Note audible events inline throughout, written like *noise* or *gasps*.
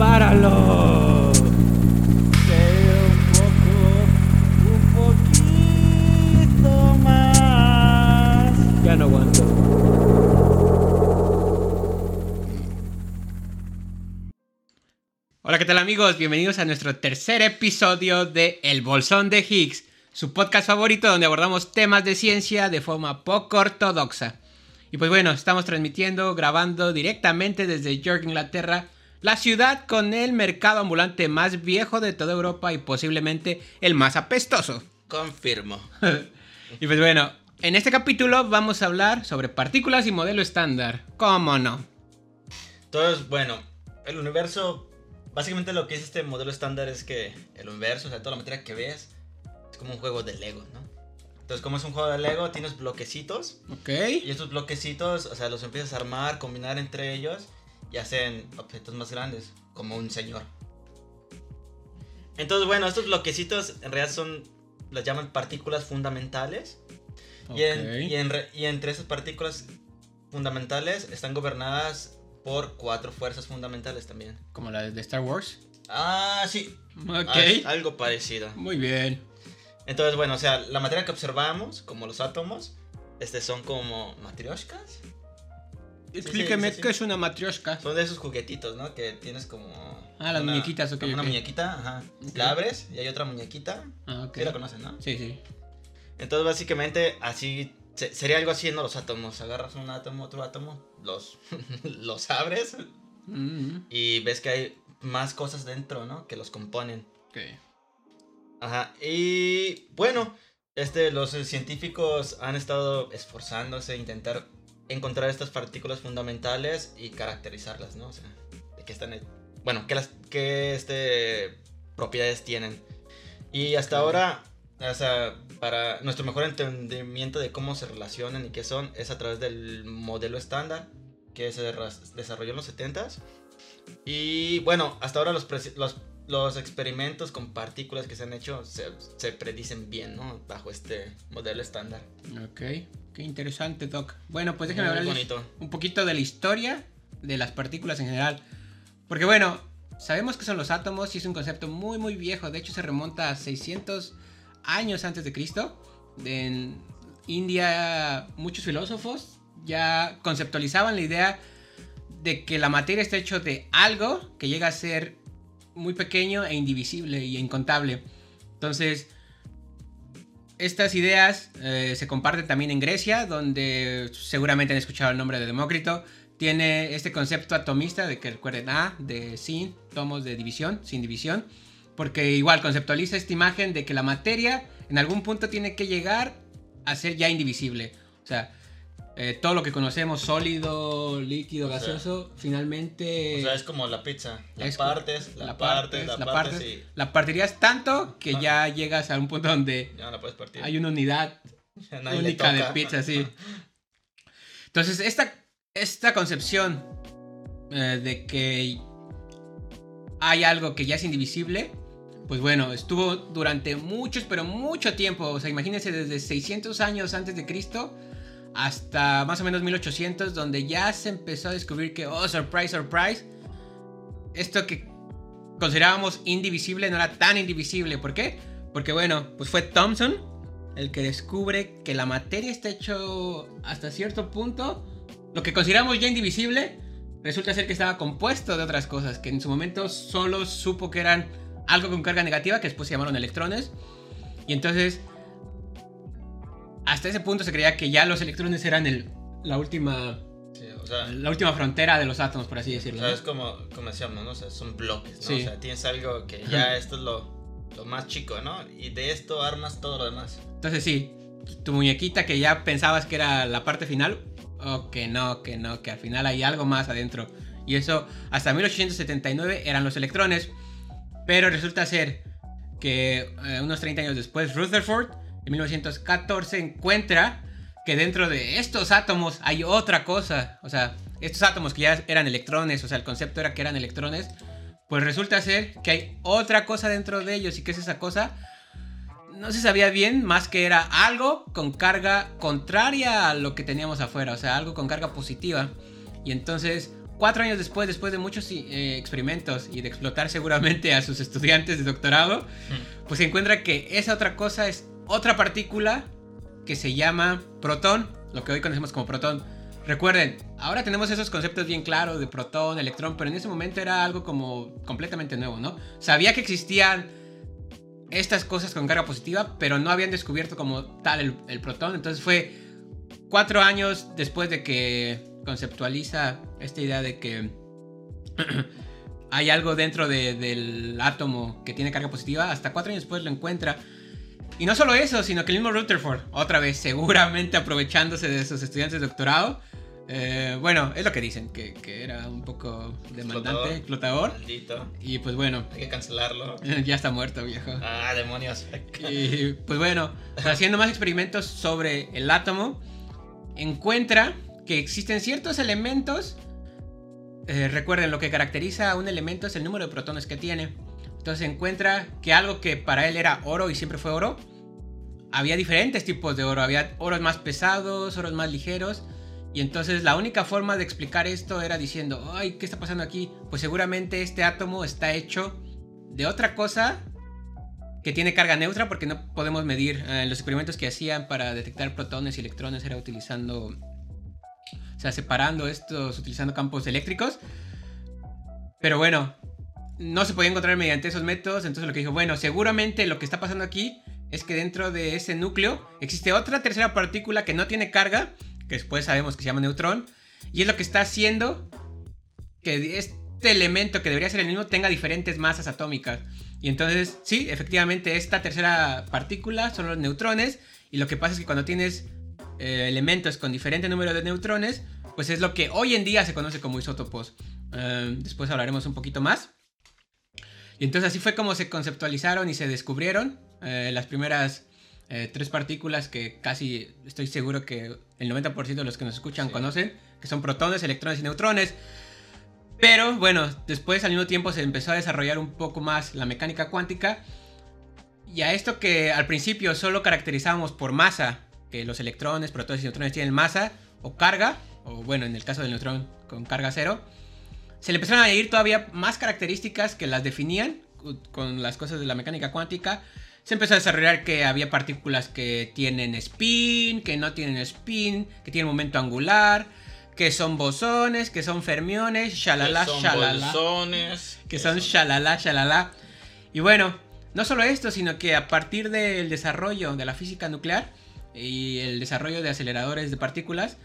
páralo. Pero un poco, un poquito más. Ya no aguanto. Hola, ¿qué tal amigos? Bienvenidos a nuestro tercer episodio de El Bolsón de Higgs, su podcast favorito donde abordamos temas de ciencia de forma poco ortodoxa. Y pues bueno, estamos transmitiendo, grabando directamente desde York, Inglaterra, la ciudad con el mercado ambulante más viejo de toda Europa y posiblemente el más apestoso. Confirmo. *laughs* y pues bueno, en este capítulo vamos a hablar sobre partículas y modelo estándar. ¿Cómo no? Entonces, bueno, el universo, básicamente lo que es este modelo estándar es que el universo, o sea, toda la materia que ves, es como un juego de Lego, ¿no? Entonces, como es un juego de Lego, tienes bloquecitos. Ok. Y estos bloquecitos, o sea, los empiezas a armar, combinar entre ellos y hacen objetos más grandes, como un señor. Entonces, bueno, estos bloquecitos en realidad son, las llaman partículas fundamentales. Y, en- Ok. y, en y entre esas partículas fundamentales están gobernadas por cuatro fuerzas fundamentales también. Como la de Star Wars. Ah, sí. Ok. Algo parecido. Muy bien. Entonces, bueno, o sea, la materia que observamos, como los átomos, este son como matrioshkas. Explíqueme sí, sí. qué es una matrioshka. Son de esos juguetitos, ¿no? Que tienes como. Ah, las muñequitas, ok, como Una muñequita, ajá. La abres y hay otra muñequita. Ah, ok. Sí la conocen, ¿no? Sí, sí. Entonces, básicamente, así. se- sería algo así, ¿no? Los átomos. Agarras un átomo, otro átomo, los, *laughs* los abres Mm, y ves que hay más cosas dentro, ¿no? Que los componen. ok. Ajá. Y bueno, este, los científicos han estado esforzándose a intentar encontrar estas partículas fundamentales y caracterizarlas, ¿no? O sea, de qué están, bueno, qué las, qué este, propiedades tienen. Y hasta Ok. ahora, o sea, para nuestro mejor entendimiento de cómo se relacionan y qué son, es a través del modelo estándar que se desarrolló en los 70s. Y bueno, hasta ahora los, los, los experimentos con partículas que se han hecho se, se predicen bien, ¿no? Bajo este modelo estándar. Ok. Qué interesante, Doc. Bueno, pues déjame Muy hablarles un poquito de la historia de las partículas en general. Porque bueno, sabemos que son los átomos y es un concepto muy muy viejo. De hecho se remonta a 600 años antes de Cristo. En India muchos filósofos ya conceptualizaban la idea de que la materia está hecho de algo que llega a ser muy pequeño e indivisible y incontable. Entonces, estas ideas eh, se comparten también en Grecia, donde seguramente han escuchado el nombre de Demócrito. Tiene este concepto atomista de que recuerden A, de sin, tomos de división, sin división. Porque igual conceptualiza esta imagen de que la materia en algún punto tiene que llegar a ser ya indivisible. O sea, eh, todo lo que conocemos, sólido, líquido, O sea, gaseoso, finalmente... O sea, es como la pizza. La es- partes, la, partes, la, partes, partes, y la partirías tanto que ya llegas a un punto donde ya no la puedes partir. hay una unidad *laughs* única de pizza, sí. *laughs* Entonces, esta, esta concepción eh, de que hay algo que ya es indivisible, pues bueno, estuvo durante muchos, pero mucho tiempo. O sea, imagínense desde 600 años antes de Cristo hasta más o menos 1800, donde ya se empezó a descubrir que, oh, surprise, surprise, esto que considerábamos indivisible no era tan indivisible. ¿Por qué? Porque bueno, pues fue Thomson el que descubre que la materia está hecho hasta cierto punto. Lo que consideramos ya indivisible resulta ser que estaba compuesto de otras cosas, que en su momento solo supo que eran algo con carga negativa, que después se llamaron electrones. Y entonces, hasta ese punto se creía que ya los electrones eran el, la, última, Sí, o sea, la última frontera de los átomos, por así o decirlo. sea, ¿no? es como, como decíamos, ¿no? O sea, son bloques, ¿no? Sí. O sea, tienes algo que ya esto es lo, lo más chico, ¿no? Y de esto armas todo lo demás. Entonces sí, tu muñequita que ya pensabas que era la parte final, o que no, que no, que al final hay algo más adentro. Y eso hasta 1879 eran los electrones. Pero resulta ser que eh, unos 30 años después Rutherford, en 1914, encuentra que dentro de estos átomos hay otra cosa. O sea, estos átomos que ya eran electrones, o sea, el concepto era que eran electrones, pues resulta ser que hay otra cosa dentro de ellos. ¿Y qué es esa cosa? No se sabía bien, más que era algo con carga contraria a lo que teníamos afuera, o sea, algo con carga positiva. Y entonces, cuatro años después, después de muchos eh, experimentos y de explotar seguramente a sus estudiantes de doctorado, pues se encuentra que esa otra cosa es otra partícula que se llama protón, lo que hoy conocemos como protón. Recuerden, ahora tenemos esos conceptos bien claros de protón, electrón, pero en ese momento era algo como completamente nuevo, ¿no? Sabía que existían estas cosas con carga positiva, pero no habían descubierto como tal el, protón. Entonces fue cuatro años después de que conceptualiza esta idea de que *clears throat* hay algo dentro de- del átomo que tiene carga positiva, hasta cuatro años después lo encuentra. Y no solo eso, sino que el mismo Rutherford, otra vez, seguramente aprovechándose de sus estudiantes de doctorado, eh, bueno, es lo que dicen, que, que era un poco demandante, explotador. Maldito. Y pues bueno, Hay que cancelarlo. *laughs* ya está muerto, viejo. Ah, demonios. *laughs* Y pues bueno, haciendo más experimentos sobre el átomo, encuentra que existen ciertos elementos. eh, recuerden, lo que caracteriza a un elemento es el número de protones que tiene. Entonces encuentra que algo que para él era oro y siempre fue oro, había diferentes tipos de oro. Había oros más pesados, oros más ligeros. Y entonces la única forma de explicar esto era diciendo, ay, ¿qué está pasando aquí? Pues seguramente este átomo está hecho de otra cosa que tiene carga neutra porque no podemos medir. eh, los experimentos que hacían para detectar protones y electrones era utilizando, o sea, separando estos, utilizando campos eléctricos. Pero bueno, no se podía encontrar mediante esos métodos. Entonces lo que dijo, bueno, seguramente lo que está pasando aquí es que dentro de ese núcleo existe otra tercera partícula que no tiene carga, que después sabemos que se llama neutrón, y es lo que está haciendo que este elemento que debería ser el mismo tenga diferentes masas atómicas. Y entonces, sí, efectivamente, esta tercera partícula son los neutrones. Y lo que pasa es que cuando tienes eh, elementos con diferente número de neutrones, pues es lo que hoy en día se conoce como isótopos. Eh, después hablaremos un poquito más. Y entonces así fue como se conceptualizaron y se descubrieron eh, las primeras eh, tres partículas que casi estoy seguro que el 90% de los que nos escuchan Sí. conocen, que son protones, electrones y neutrones. Pero bueno, después al mismo tiempo se empezó a desarrollar un poco más la mecánica cuántica. Y a esto que al principio solo caracterizábamos por masa, que los electrones, protones y neutrones tienen masa o carga, o bueno, en el caso del neutrón con carga cero, se le empezaron a añadir todavía más características que las definían con las cosas de la mecánica cuántica. Se empezó a desarrollar que había partículas que tienen spin, que no tienen spin, que tienen momento angular, que son bosones, que son fermiones, shalala, son shalala bolsones, que son shalala, shalala. Y bueno, no solo esto, sino que a partir del desarrollo de la física nuclear y el desarrollo de aceleradores de partículas,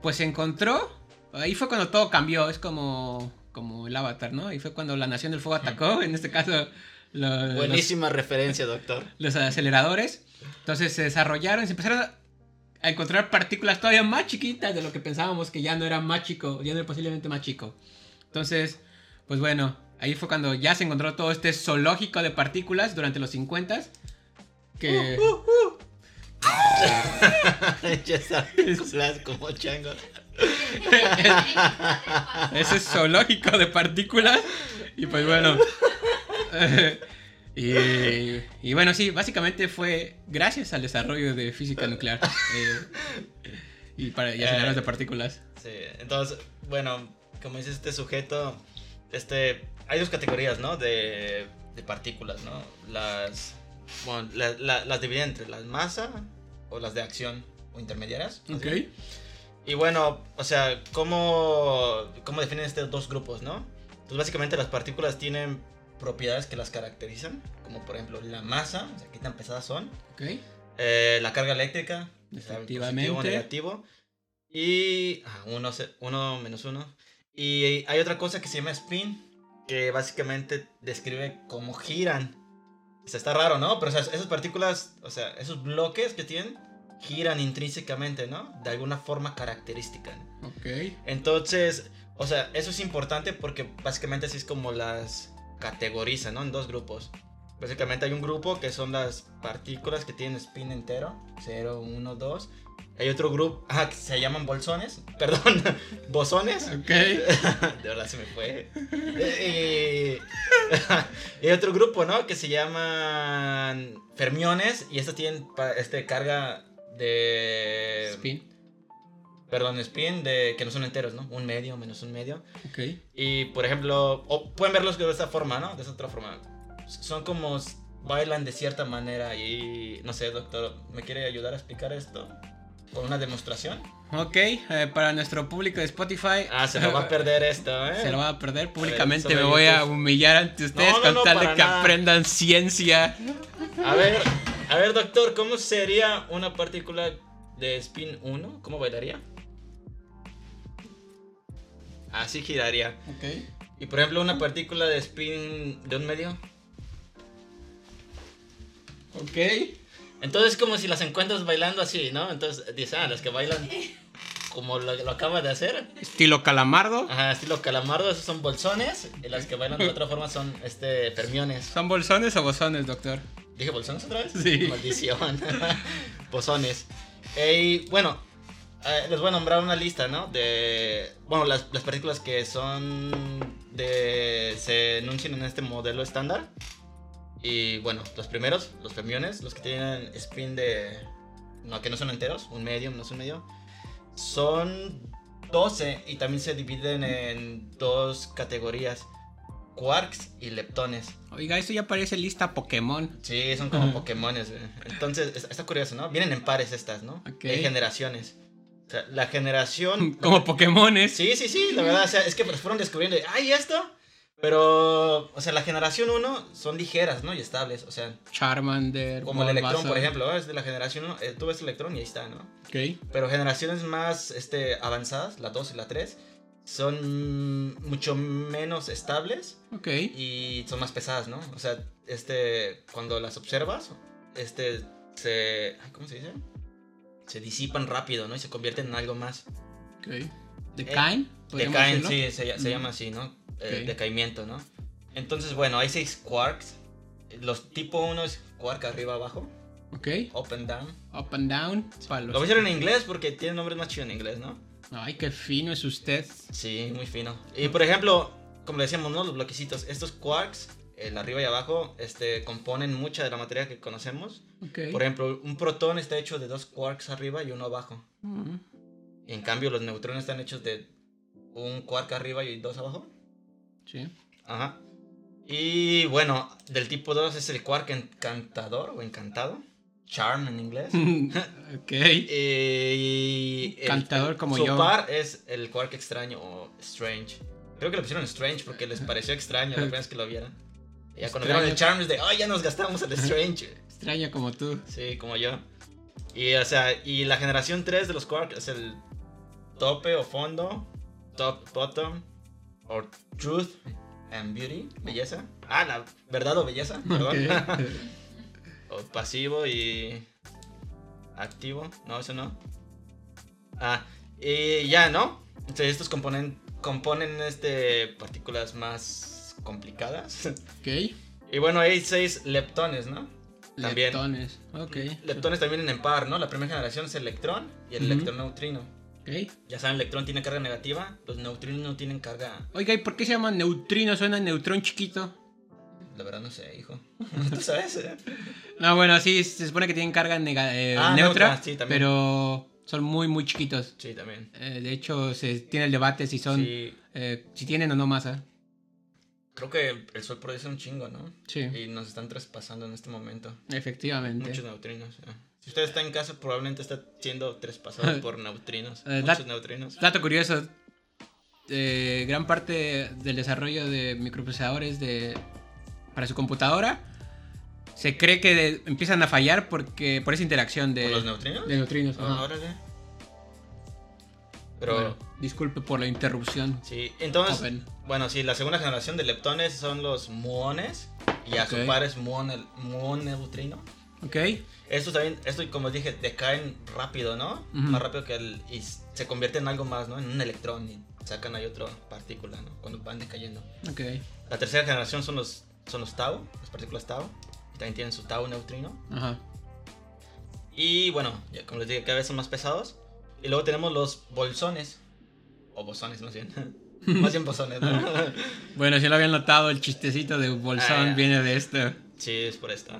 pues se encontró, ahí fue cuando todo cambió, es como, como el avatar, ¿no? Ahí fue cuando la Nación del Fuego atacó, en este caso los, Buenísima referencia, doctor. los aceleradores. Entonces se desarrollaron y se empezaron a- a encontrar partículas todavía más chiquitas de lo que pensábamos que ya no era más chico, ya no era posiblemente más chico. Entonces, pues bueno, ahí fue cuando ya se encontró todo este zoológico de partículas durante los 50 que *laughs* ya sabes, como chango. *laughs* ese zoológico de partículas y pues bueno. *laughs* y, y bueno, sí, básicamente fue gracias al desarrollo de física nuclear eh, y, para, y aceleradores de partículas. Sí, entonces, bueno, como dice este sujeto, este, hay dos categorías, ¿no? De, de partículas, ¿no? Las, bueno, la- la- las dividen entre las masa o las de acción o intermediarias. Ok. Y bueno, o sea, ¿cómo, ¿cómo definen estos dos grupos, no? Entonces, básicamente las partículas tienen propiedades que las caracterizan, como por ejemplo la masa, o sea, qué tan pesadas son, eh, la carga eléctrica, Efectivamente. positivo negativo, y ah, uno, menos uno. Y hay otra cosa que se llama spin, que básicamente describe cómo giran. O sea, está raro, ¿no? Pero o sea, esas partículas, o sea, esos bloques que tienen, giran intrínsecamente, ¿no? De alguna forma característica. Ok. Entonces, o sea, eso es importante porque básicamente así es como las categoriza, ¿no? En dos grupos. Básicamente hay un grupo que son las partículas que tienen spin entero, 0, 1, 2. Hay otro grupo, *laughs* ah, que se llaman bolsones, *laughs* perdón, bosones. Ok. *laughs* De verdad se me fue. Y, y hay otro grupo, ¿no? Que se llaman fermiones y estos tienen este, carga de... Spin. Perdón, spin de que no son enteros, ¿no? Un medio menos un medio. Ok. Y por ejemplo, o pueden verlos de esta forma, ¿no? De esa otra forma. Son como bailan de cierta manera y no sé, doctor, ¿me quiere ayudar a explicar esto? Con una demostración. Ok, eh, para nuestro público de Spotify. Ah, se lo va a perder esto, ¿eh? Se lo va a perder públicamente. me voy a humillar ante ustedes No, no, con no, tal de que nada. aprendan ciencia. A ver, a ver, doctor, ¿cómo sería una partícula de spin 1? ¿Cómo bailaría? Así giraría. Ok. Y por ejemplo, una partícula de spin de un medio. Ok. Entonces, como si las encuentras bailando así, ¿no? Entonces, dices, ah, las que bailan como lo, lo acaba de hacer. Estilo calamardo. Ajá, estilo calamardo, esos son bolsones. Y las que bailan de otra forma son este fermiones. ¿Son bolsones o bosones, doctor? ¿Dije bolsones otra vez? Sí. Maldición. *laughs* Bosones. Eh, y bueno, eh, les voy a nombrar una lista, ¿no? De. Bueno, las, las partículas que son. de. se enuncian en este modelo estándar. Y bueno, los primeros, los fermiones, los que tienen spin de. No, que no son enteros, un medio, no es un medio. Son 12 y también se dividen en dos categorías: quarks y leptones. Oiga, esto ya parece lista Pokémon. Sí, son como. Pokémones. Entonces, es- está curioso, ¿no? Vienen en pares estas, ¿no? Ok. Hay generaciones. O sea, la generación... *laughs* Como Pokémones. Sí, sí, sí, la verdad, o sea, es que pues fueron descubriendo, ¡ay, esto! Pero, o sea, la generación 1 son ligeras, ¿no? Y estables, o sea, Charmander. como el electrón, por ejemplo, es de la generación 1, tú ves el electrón y ahí está, ¿no? Ok. Pero generaciones más este, avanzadas, la 2 y la 3, son mucho menos estables Ok. y son más pesadas, ¿no? O sea, este, cuando las observas, este, se, ¿cómo se dice? Se disipan rápido, ¿no? Y se convierten en algo más. Ok. ¿Decaen? ¿Podríamos Decaen, decirlo? sí, se, se Mm. llama así, ¿no? Eh, Ok. Decaimiento, ¿no? Entonces, bueno, hay seis quarks. Los tipo 1 es quark arriba abajo, Ok. up and down. Up and down. para los- Lo voy a hacer en inglés porque tiene nombres más chidos en inglés, ¿no? Ay, qué fino es usted. Sí, muy fino. Y por ejemplo, como le decíamos, ¿no? Los bloquecitos, estos quarks, el arriba y abajo, este, componen mucha de la materia que conocemos. Ok. Por ejemplo, un protón está hecho de dos quarks arriba y uno abajo. Mm, Y en cambio, los neutrones están hechos de un quark arriba y dos abajo. Sí. Ajá. Y bueno, del tipo 2 es el quark encantador o encantado. Charm en inglés. *laughs* ok. *laughs* y el- Encantador como su yo. par es el quark extraño o strange. Creo que le pusieron strange porque les pareció extraño la *laughs* primera vez que lo vieron. Ya cuando vieron el Extraño. charm es de, ay, ya nos gastamos el *laughs* strange. Extraña como tú. Sí, como yo. Y o sea, y la generación 3 de los quarks es el tope o fondo, top, bottom, o truth and beauty, belleza. Ah, la verdad o belleza, perdón. *laughs* O pasivo y activo, no, eso no. Ah, y ya, ¿no? Entonces estos componen, componen este partículas más complicadas. ok. y bueno, hay seis leptones, ¿no? También. Leptones. Ok. Leptones también en par, ¿no? La primera generación es el electrón y el Ujú. electrón neutrino. Ok. Ya saben, el electrón tiene carga negativa, los neutrinos no tienen carga. Oiga, ¿y por qué se llama neutrino? Suena a neutrón chiquito. La verdad no sé, hijo. *laughs* ¿Tú sabes? No, bueno, sí, se supone que tienen carga eh, Ah, neutra, neutra, sí, también. pero son muy, muy chiquitos. Sí, también. Eh, de hecho, se tiene el debate si son, Sí, eh, si tienen o no masa. Creo que el, Sol produce un chingo, ¿no? Sí, Y nos están traspasando en este momento. efectivamente. Muchos neutrinos. eh. Si usted está en casa, probablemente está siendo traspasado *laughs* por neutrinos. Eh, muchos neutrinos. Dato curioso, eh, gran parte del desarrollo de microprocesadores de, para su computadora se cree que de- empiezan a fallar porque por esa interacción de, ¿Por los neutrinos? de neutrinos. Ah, ajá. órale. Pero, Bueno, disculpe por la interrupción. sí. Entonces, bueno, sí, la segunda generación de leptones son los muones. Y a su par es muon, muonneutrino. ¿Ok? Estos también, esto como dije, decaen rápido, ¿no? Ujú. Más rápido que el. Y se convierte en algo más, ¿no? En un electrón y sacan ahí otra partícula, ¿no? Cuando van decayendo. Ok. La tercera generación son los, son los tau, las partículas tau. Y también tienen su tau neutrino. Ajá. Y bueno, ya como les dije, cada vez son más pesados. Y luego tenemos los bolsones. O bosones, más bien. *laughs* más bien bosones, ¿no? *laughs* Bueno, si lo habían notado, el chistecito de Bolsón Ah, viene de esto. sí, es por esto.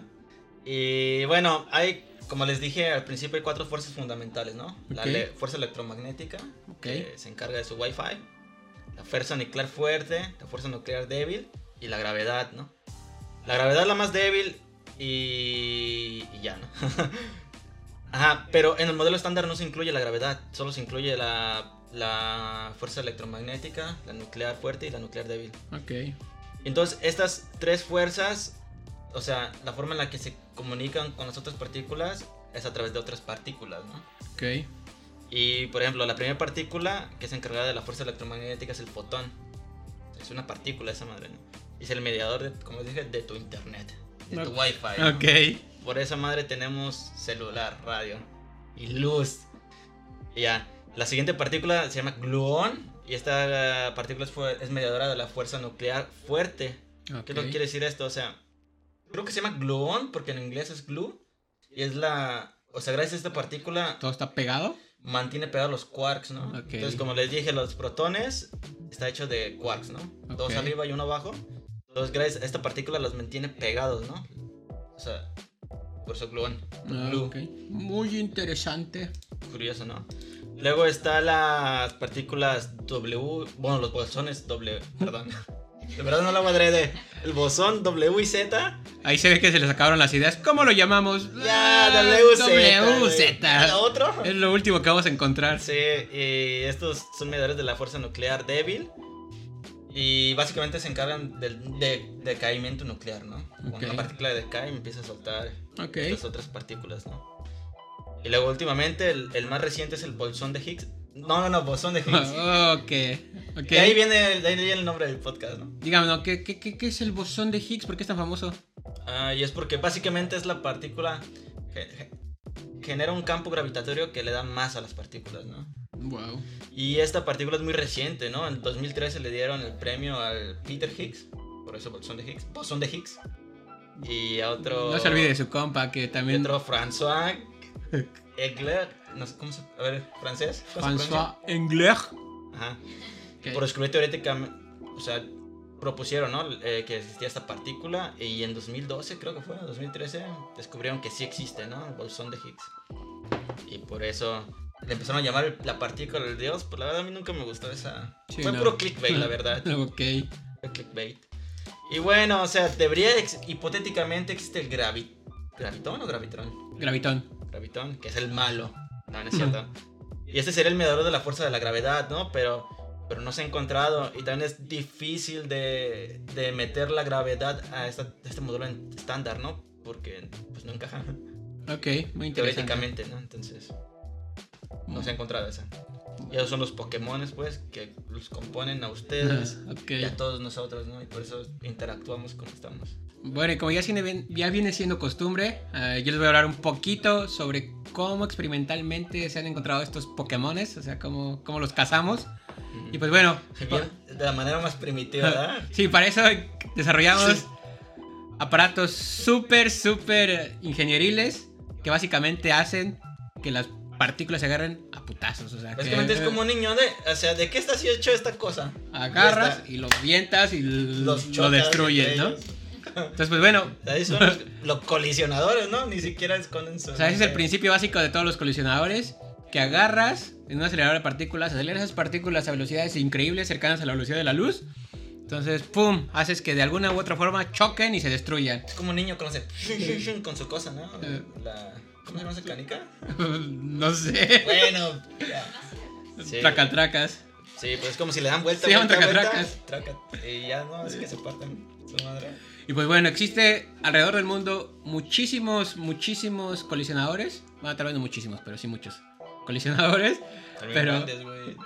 Y bueno, hay como les dije al principio, hay cuatro fuerzas fundamentales, ¿no? La le- fuerza electromagnética, Ok. que se encarga de su Wi-Fi, la fuerza nuclear fuerte, la fuerza nuclear débil y la gravedad, ¿no? La gravedad es la más débil y, y ya, ¿no? *laughs* Ajá, pero en el modelo estándar no se incluye la gravedad, solo se incluye la, la fuerza electromagnética, la nuclear fuerte y la nuclear débil. Ok. Entonces, estas tres fuerzas, o sea, la forma en la que se comunican con las otras partículas es a través de otras partículas, ¿no? Ok. Y, por ejemplo, la primera partícula que es encargada de la fuerza electromagnética es el fotón. Es una partícula esa madre, ¿no? Y es el mediador, de, como dije, de tu internet, de tu Ok. wifi. ¿no? Ok. Por esa madre tenemos celular, radio y luz. Y ya, la siguiente partícula se llama gluón. Y esta eh, partícula es, es mediadora de la fuerza nuclear fuerte. ¿Qué es lo que quiere decir esto? O sea, creo que se llama gluón porque en inglés es glue. Y es la. O sea, gracias a esta partícula ¿Todo está pegado? mantiene pegados los quarks, ¿no? Ok. Entonces, como les dije, los protones está hecho de quarks, ¿no? Dos Ok. arriba y uno abajo. Entonces, gracias a esta partícula los mantiene pegados, ¿no? O sea, por eso gluón. Ah, Glue. ok. Muy interesante. Curioso, ¿no? Luego está las partículas W, bueno, los bosones W, perdón. *laughs* De verdad no la adrede. El bosón W y Z. Ahí se ve que se les acabaron las ideas. ¿Cómo lo llamamos? Ya, WZ. WZ. ¿El otro? Es lo último que vamos a encontrar. Sí, y estos son mediadores de la fuerza nuclear débil. Y básicamente se encargan del de, decaimiento nuclear, ¿no? Cuando Ok. una partícula decae empieza a soltar Ok. estas otras partículas, ¿no? Y luego últimamente el, el más reciente es el bolsón de Higgs. No, no, no, bosón de Higgs. *laughs* ok. Ok. De ahí viene, de ahí viene el nombre del podcast, ¿no? Dígame, ¿no? ¿Qué, qué, qué, qué es el bosón de Higgs? ¿Por qué es tan famoso? Ah, y es porque básicamente es la partícula que que genera un campo gravitatorio que le da más a las partículas, ¿no? Wow. Y esta partícula es muy reciente, ¿no? En 2013 le dieron el premio al Peter Higgs, por eso bosón de Higgs, bosón de Higgs. Y a otro... No se olvide de su compa que y también. otro François no sé cómo se... A ver, francés. ¿cómo se François Engler. Ajá. Por descubrir teóricamente, o sea, propusieron, ¿no? Eh, que existía esta partícula y en 2012, creo que fue, en 2013, descubrieron que sí existe, ¿no? El bolsón de Higgs. Y por eso le empezaron a llamar la partícula del dios. Pues la verdad a mí nunca me gustó esa... Sí, fue no. puro clickbait, la *laughs* verdad. ok. Fue clickbait. Y bueno, o sea, debería, ex- hipotéticamente existe el gravi... ¿Gravitón o gravitron? Gravitón. Gravitón, que es el malo. No, no es cierto. Y este sería el mediador de la fuerza de la gravedad, ¿no? Pero, pero no se ha encontrado. Y también es difícil de, de meter la gravedad a, esta- a este modelo en- estándar, ¿no? Porque pues no encaja Ok, muy interesante. teóricamente, ¿no? Entonces, no se ha encontrado esa. Y esos son los Pokémones, pues, que los componen a ustedes Ah, *laughs* ok. y a todos nosotros, ¿no? Y por eso interactuamos como estamos. Bueno, y como ya, ya viene siendo costumbre, eh, yo les voy a hablar un poquito sobre cómo experimentalmente se han encontrado estos Pokémones, o sea, cómo, cómo los cazamos. Y pues bueno, de la manera más primitiva, ¿verdad? *laughs* sí, para eso desarrollamos aparatos súper, súper ingenieriles que básicamente hacen que las partículas se agarren a putazos. O sea, que Básicamente es como un niño de, o sea, ¿de qué está hecho esta cosa? agarras Ya está. y lo avientas y Los lo destruyes, ¿no? ellos. Entonces, pues bueno, Ahí son los, los colisionadores, ¿no? Ni siquiera esconden su... O sea, ese es el principio básico de todos los colisionadores. Que agarras en un acelerador de partículas, aceleras esas partículas a velocidades increíbles, cercanas a la velocidad de la luz. Entonces, ¡pum! Haces que de alguna u otra forma choquen y se destruyan. Es como un niño con, ese- *laughs* con su cosa, ¿no? Eh. La... ¿Cómo se llama esa canica? *laughs* no sé. Bueno, ya. Sí. Tracatracas. Sí, pues es como si le dan vuelta, Se llaman tracatracas. traca- Y ya no, es que se parten su madre. Y pues bueno, existe alrededor del mundo muchísimos, muchísimos colisionadores. Bueno, tal vez no muchísimos, pero sí muchos colisionadores. Pero- grandes.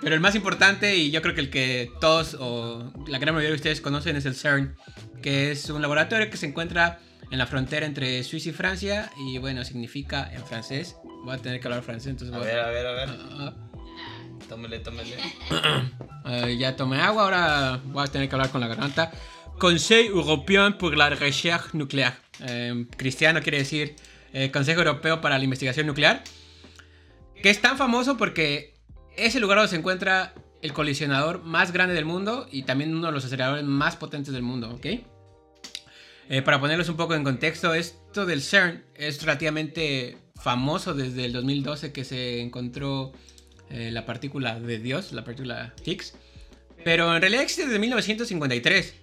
Pero el más importante, y yo creo que el que todos o la gran mayoría de ustedes conocen, es el CERN, que es un laboratorio que se encuentra en la frontera entre Suiza y Francia. Y bueno, significa en francés. Voy a tener que hablar francés, entonces A voy ver, a ver, a ver. Ah, Tómele, tómele. ah, *clears throat* ya tomé agua, ahora voy a tener que hablar con la garganta. Conseil Européen pour la Recherche Nucléaire. Eh, cristiano quiere decir eh, Consejo Europeo para la Investigación Nuclear. Que es tan famoso porque es el lugar donde se encuentra el colisionador más grande del mundo y también uno de los aceleradores más potentes del mundo, ¿ok? Eh, para ponerlos un poco en contexto, esto del CERN es relativamente famoso desde el 2012 que se encontró eh, la partícula de Dios, la partícula Higgs. Pero en realidad existe desde 1953.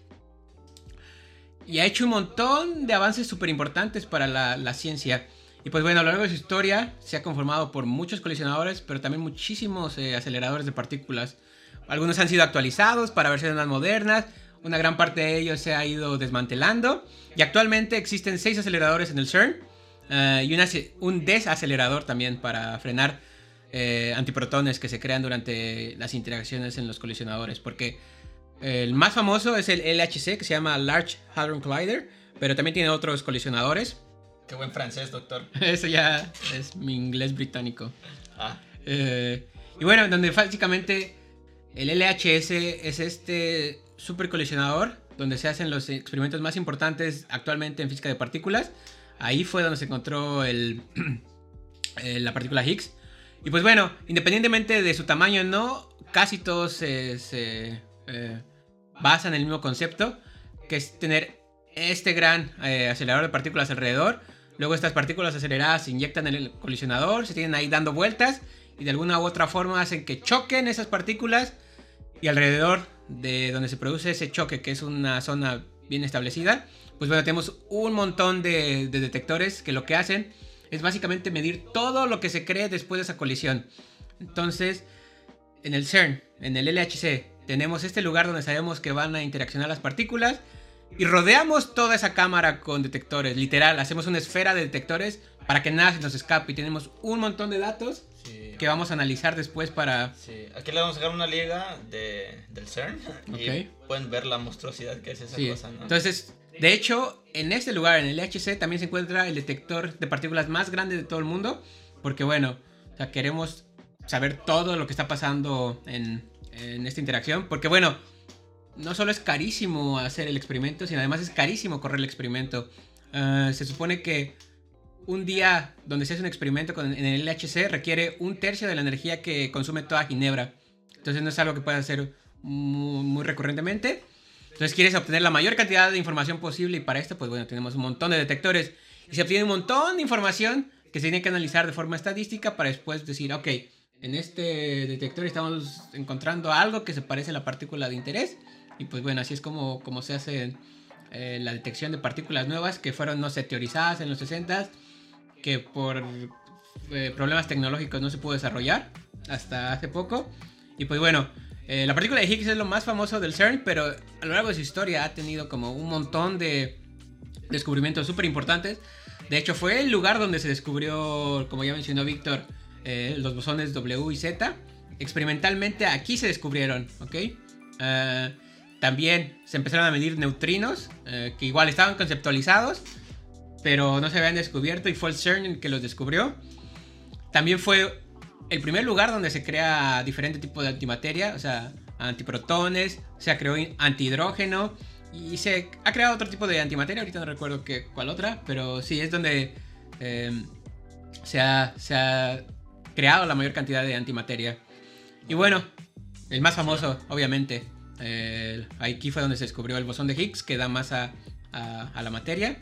Y ha hecho un montón de avances súper importantes para la, ciencia. Y pues bueno, a lo largo de su historia se ha conformado por muchos colisionadores, pero también muchísimos eh, aceleradores de partículas. Algunos han sido actualizados para versiones más modernas, una gran parte de ellos se ha ido desmantelando. Y actualmente existen seis aceleradores en el CERN eh, y un desacelerador también para frenar eh, antiprotones que se crean durante las interacciones en los colisionadores. Porque el más famoso es el LHC, que se llama Large Hadron Collider, pero también tiene otros colisionadores. Qué buen francés, doctor. *laughs* Eso ya es mi inglés británico. Ah. Eh, y bueno, donde básicamente el LHS es este supercolisionador, donde se hacen los experimentos más importantes actualmente en física de partículas. Ahí fue donde se encontró el, *clears throat* eh, la partícula Higgs. Y pues bueno, independientemente de su tamaño no, casi todos se, eh, basan en el mismo concepto, que es tener este gran eh, acelerador de partículas alrededor. Luego estas partículas aceleradas se inyectan en el colisionador, se tienen ahí dando vueltas y de alguna u otra forma hacen que choquen esas partículas y alrededor de donde se produce ese choque, que es una zona bien establecida, pues bueno, tenemos un montón de, detectores que lo que hacen es básicamente medir todo lo que se cree después de esa colisión. Entonces, en el CERN, en el LHC, tenemos este lugar donde sabemos que van a interaccionar las partículas y rodeamos toda esa cámara con detectores. Literal, hacemos una esfera de detectores para que nada se nos escape y tenemos un montón de datos que vamos a analizar después para... Sí, aquí le vamos a dejar una liga de, del CERN y pueden ver la monstruosidad que es esa cosa, ¿no? Entonces, de hecho, en este lugar, en el LHC, también se encuentra el detector de partículas más grande de todo el mundo, porque bueno, o sea, queremos saber todo lo que está pasando en, en esta interacción, porque bueno, no solo es carísimo hacer el experimento, sino además es carísimo correr el experimento. Ah, se supone que un día donde se hace un experimento con, en el LHC requiere un tercio de la energía que consume toda Ginebra. Entonces no es algo que puedas hacer muy, recurrentemente. Entonces quieres obtener la mayor cantidad de información posible y para esto pues bueno tenemos un montón de detectores y se obtiene un montón de información que se tiene que analizar de forma estadística para después decir ok en este detector estamos encontrando algo que se parece a la partícula de interés y pues bueno así es como, se hace eh, la detección de partículas nuevas que fueron no sé teorizadas en los 60 que por eh, problemas tecnológicos no se pudo desarrollar hasta hace poco. Y pues bueno, eh, la partícula de Higgs es lo más famoso del CERN, pero a lo largo de su historia ha tenido como un montón de descubrimientos súper importantes. De hecho, fue el lugar donde se descubrió, como ya mencionó Víctor, eh, los bosones W y Z. Experimentalmente aquí se descubrieron, ¿ok? también se empezaron a medir neutrinos, que igual estaban conceptualizados, pero no se habían descubierto y fue el CERN el que los descubrió. También fue el primer lugar donde se crea diferente tipo de antimateria, o sea, antiprotones, se creó antihidrógeno y se ha creado otro tipo de antimateria, ahorita no recuerdo qué, cuál otra, pero sí, es donde em, se, ha, se, ha, creado la mayor cantidad de antimateria. Y bueno, el más famoso, obviamente, aquí fue donde se descubrió el bosón de Higgs, que da masa a la materia.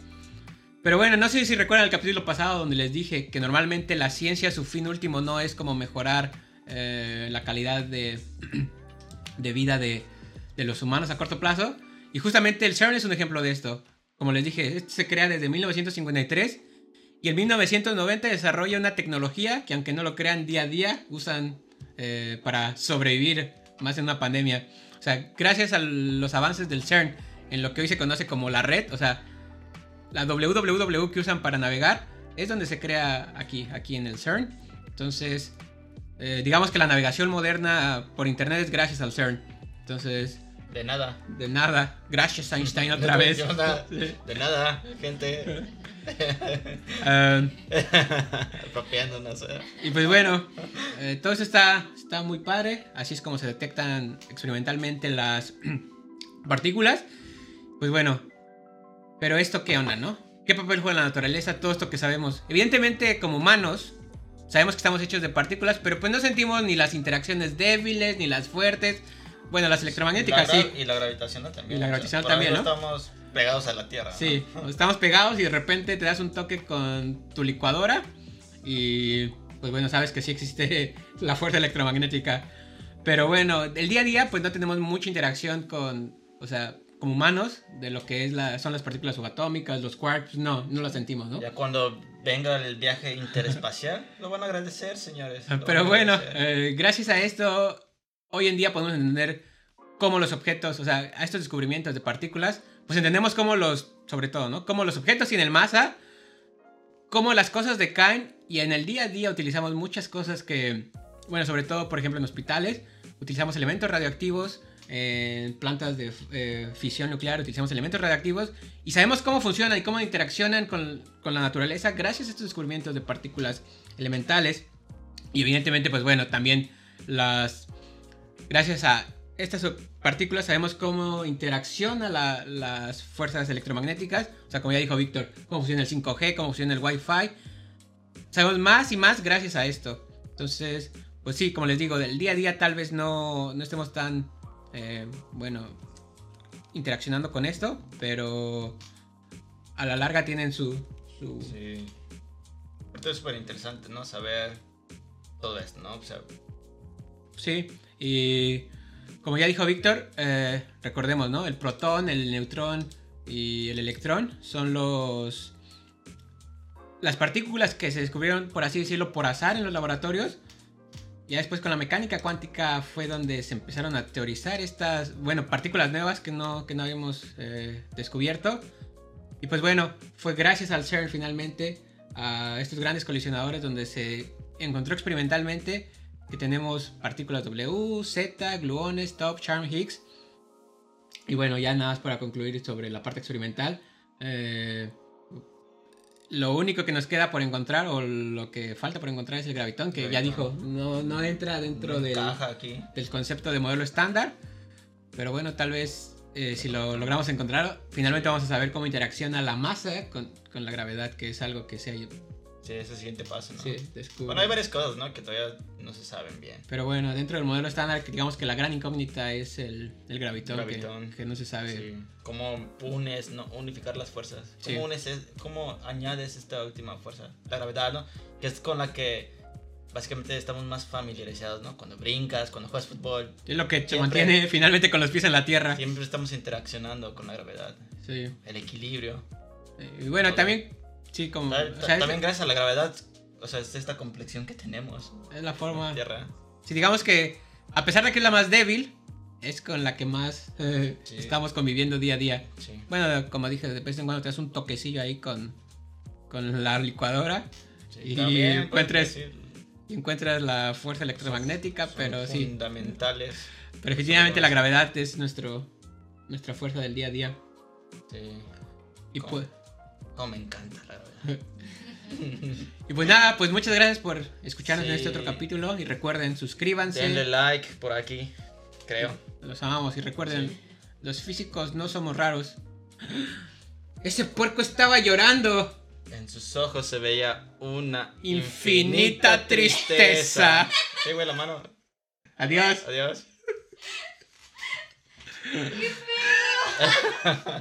Pero bueno, no sé si recuerdan el capítulo pasado donde les dije que normalmente la ciencia, su fin último no es como mejorar eh, la calidad de, *clears throat* vida de, los humanos a corto plazo. Y justamente el CERN es un ejemplo de esto. Como les dije, esto se crea desde 1953 y en 1990 desarrolla una tecnología que aunque no lo crean día a día, usan eh, para sobrevivir más en una pandemia. O sea, gracias a los avances del CERN en lo que hoy se conoce como la red, o sea, la www que usan para navegar es donde se crea aquí, aquí en el CERN. Entonces, eh, digamos que la navegación moderna por internet es gracias al CERN. Entonces... De nada. De nada. Gracias Einstein otra *laughs* vez. *laughs* De nada, gente. Ah. *laughs* y pues bueno, eh, todo eso está, está muy padre. Así es como se detectan experimentalmente las *clears throat* partículas. Pues bueno, pero esto qué onda, ¿no? ¿Qué papel juega la naturaleza? Todo esto que sabemos. Evidentemente, como humanos, sabemos que estamos hechos de partículas, pero pues no sentimos ni las interacciones débiles, ni las fuertes. Bueno, las electromagnéticas sí. Y la gravitacional también. Y la gravitacional también, ¿no? Estamos pegados a la Tierra. Sí, *laughs* estamos pegados y de repente te das un toque con tu licuadora Y pues bueno, sabes que sí existe *laughs* la fuerza electromagnética. Pero bueno, el día a día pues no tenemos mucha interacción con, o sea, como humanos, de lo que es la, son las partículas subatómicas, los quarks, no, no lo sentimos, ¿no? Ya cuando venga el viaje interespacial, *laughs* lo van a agradecer, señores. Pero bueno, eh, gracias a esto, hoy en día podemos entender cómo los objetos, o sea, a estos descubrimientos de partículas, pues entendemos cómo los, sobre todo, ¿no? Cómo los objetos tienen masa, cómo las cosas decaen y en el día a día utilizamos muchas cosas que, bueno, sobre todo, por ejemplo, en hospitales, utilizamos elementos radioactivos, en plantas de eh, fisión nuclear utilizamos elementos radioactivos y sabemos cómo funcionan y cómo interaccionan con, con la naturaleza gracias a estos descubrimientos de partículas elementales. Y evidentemente, pues bueno, también las... Gracias a estas partículas sabemos cómo interaccionan la- las fuerzas electromagnéticas. O sea, como ya dijo Víctor, cómo funciona el 5G, cómo funciona el Wi-Fi. Sabemos más y más gracias a esto. Entonces, pues sí, como les digo, del día a día tal vez no, no estemos tan, eh, bueno, interaccionando con esto, pero a la larga tienen su... su- Sí. Esto es súper interesante, ¿no? Saber todo esto, ¿no? O sea, Sí, y como ya dijo Víctor, eh, recordemos, ¿no? El protón, el neutrón y el electrón son los... Las partículas que se descubrieron, por así decirlo, por azar en los laboratorios. Ya después con la mecánica cuántica fue donde se empezaron a teorizar estas, bueno, partículas nuevas que no, que no habíamos eh, descubierto. Y pues bueno, fue gracias al CERN finalmente a estos grandes colisionadores donde se encontró experimentalmente que tenemos partículas W, Z, gluones, top, charm, Higgs. Y bueno, ya nada más para concluir sobre la parte experimental. eh, lo único que nos queda por encontrar, o lo que falta por encontrar, es el gravitón, que ya dijo, no, no entra dentro no del, aquí. del concepto de modelo estándar. Pero bueno, tal vez eh, si lo logramos encontrar, finalmente vamos a saber cómo interacciona la masa con, con la gravedad, que es algo que se, Sí, ese siguiente paso, ¿no? se descubre. Bueno, hay varias cosas, ¿no? Que todavía no se saben bien. Pero bueno, dentro del modelo estándar, que digamos que la gran incógnita es el, el gravitón, que- Gravitón. Que, no se sabe. Sí. ¿Cómo unes, no? Unificar las fuerzas. ¿Cómo Sí. unes, es- cómo añades esta última fuerza? La gravedad, ¿no? Que es con la que básicamente estamos más familiarizados, ¿no? Cuando brincas, cuando juegas fútbol, Es lo que te mantiene *laughs* finalmente con los pies en la tierra. siempre estamos interaccionando con la gravedad. Sí. El equilibrio. Y bueno, Todo. también, sí, como. O sea, es- también gracias a la gravedad, o sea, es esta complexión que tenemos. es la forma. la Tierra. Si digamos que, a pesar de que es la más débil, es con la que más eh, Sí. estamos conviviendo día a día. Sí. Bueno, como dije, de vez en cuando te das un toquecillo ahí con, con la licuadora sí. Y encuentres- y encuentras la fuerza electromagnética, son pero sí. Fundamentales. Pero definitivamente la gravedad es nuestro, nuestra fuerza del día a día. Sí. Y pues, Oh, me encanta la gravedad. *laughs* y pues nada, pues muchas gracias por escucharnos en este otro capítulo. Y recuerden, suscríbanse. Denle like por aquí, creo. Los amamos. Y recuerden, Sí. los físicos no somos raros. *gasps* Ese puerco estaba llorando. En sus ojos se veía una Infinita tristeza. Sí, güey, la mano. Adiós. Adiós. *laughs* *laughs*